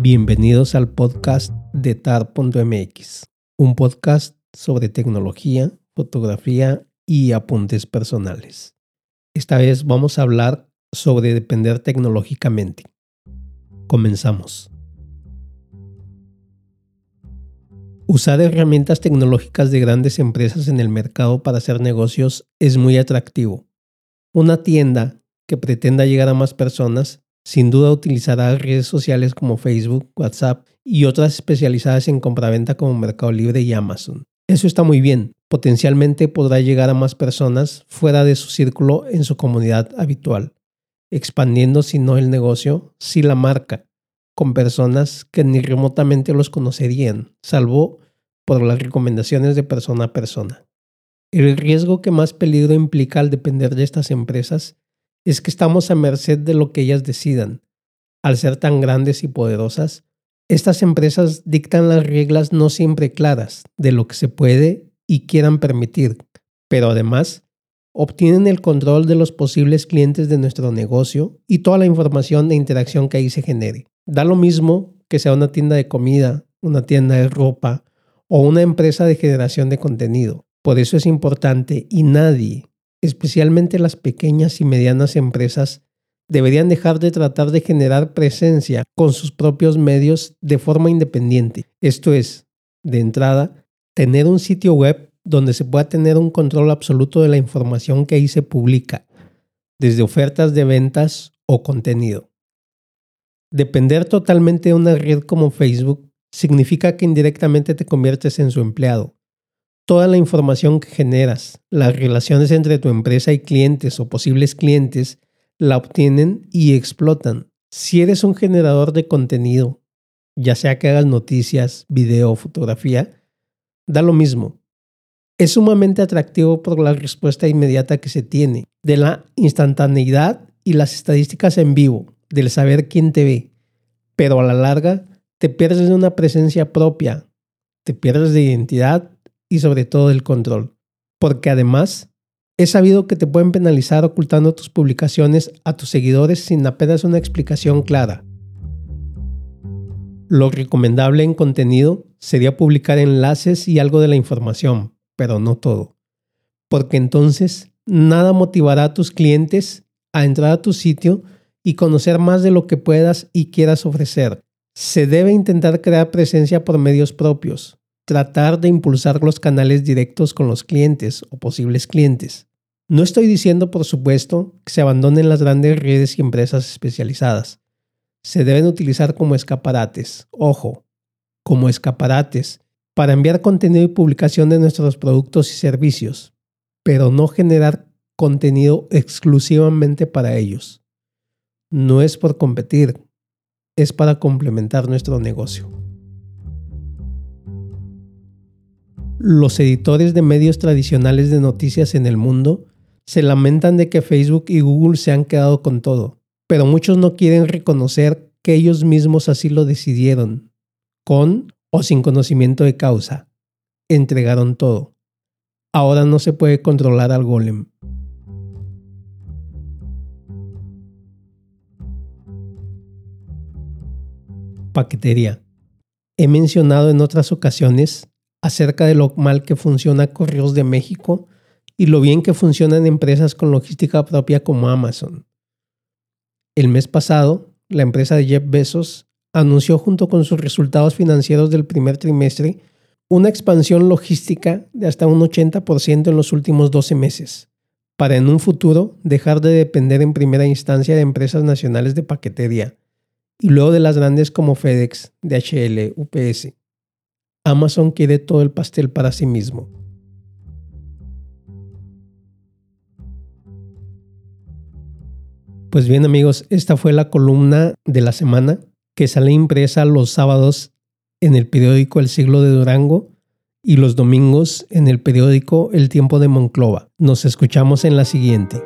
Bienvenidos al podcast de tar.mx, un podcast sobre tecnología, fotografía y apuntes personales. Esta vez vamos a hablar sobre depender tecnológicamente. Comenzamos. Usar herramientas tecnológicas de grandes empresas en el mercado para hacer negocios es muy atractivo. Una tienda que pretenda llegar a más personas sin duda utilizará redes sociales como Facebook, WhatsApp y otras especializadas en compraventa como Mercado Libre y Amazon. Eso está muy bien. Potencialmente podrá llegar a más personas fuera de su círculo en su comunidad habitual, expandiendo si no el negocio, si la marca, con personas que ni remotamente los conocerían, salvo por las recomendaciones de persona a persona. El riesgo que más peligro implica al depender de estas empresas es que estamos a merced de lo que ellas decidan. Al ser tan grandes y poderosas, estas empresas dictan las reglas no siempre claras de lo que se puede y quieran permitir, pero además obtienen el control de los posibles clientes de nuestro negocio y toda la información e interacción que ahí se genere. Da lo mismo que sea una tienda de comida, una tienda de ropa o una empresa de generación de contenido. Por eso es importante y nadie, especialmente las pequeñas y medianas empresas, deberían dejar de tratar de generar presencia con sus propios medios de forma independiente. Esto es, de entrada, tener un sitio web donde se pueda tener un control absoluto de la información que ahí se publica, desde ofertas de ventas o contenido. Depender totalmente de una red como Facebook significa que indirectamente te conviertes en su empleado toda la información que generas, las relaciones entre tu empresa y clientes o posibles clientes, la obtienen y explotan. Si eres un generador de contenido, ya sea que hagas noticias, video o fotografía, da lo mismo. Es sumamente atractivo por la respuesta inmediata que se tiene, de la instantaneidad y las estadísticas en vivo, del saber quién te ve. Pero a la larga, te pierdes de una presencia propia, te pierdes de identidad y sobre todo el control. Porque además, es sabido que te pueden penalizar ocultando tus publicaciones a tus seguidores sin apenas una explicación clara. Lo recomendable en contenido sería publicar enlaces y algo de la información, pero no todo. Porque entonces nada motivará a tus clientes a entrar a tu sitio y conocer más de lo que puedas y quieras ofrecer. Se debe intentar crear presencia por medios propios, tratar de impulsar los canales directos con los clientes o posibles clientes. No estoy diciendo, por supuesto, que se abandonen las grandes redes y empresas especializadas. Se deben utilizar como escaparates, ojo, como escaparates, para enviar contenido y publicación de nuestros productos y servicios, pero no generar contenido exclusivamente para ellos. No es por competir, es para complementar nuestro negocio. Los editores de medios tradicionales de noticias en el mundo se lamentan de que Facebook y Google se han quedado con todo, pero muchos no quieren reconocer que ellos mismos así lo decidieron, con o sin conocimiento de causa. Entregaron todo. Ahora no se puede controlar al golem. Paquetería. He mencionado en otras ocasiones acerca de lo mal que funciona Correos de México y lo bien que funcionan empresas con logística propia como Amazon. El mes pasado, la empresa de Jeff Bezos anunció junto con sus resultados financieros del primer trimestre una expansión logística de hasta un 80% en los últimos 12 meses, para en un futuro dejar de depender en primera instancia de empresas nacionales de paquetería y luego de las grandes como FedEx, DHL, UPS. Amazon quiere todo el pastel para sí mismo. Pues bien amigos, esta fue la columna de la semana que sale impresa los sábados en el periódico El Siglo de Durango y los domingos en el periódico El Tiempo de Monclova. Nos escuchamos en la siguiente.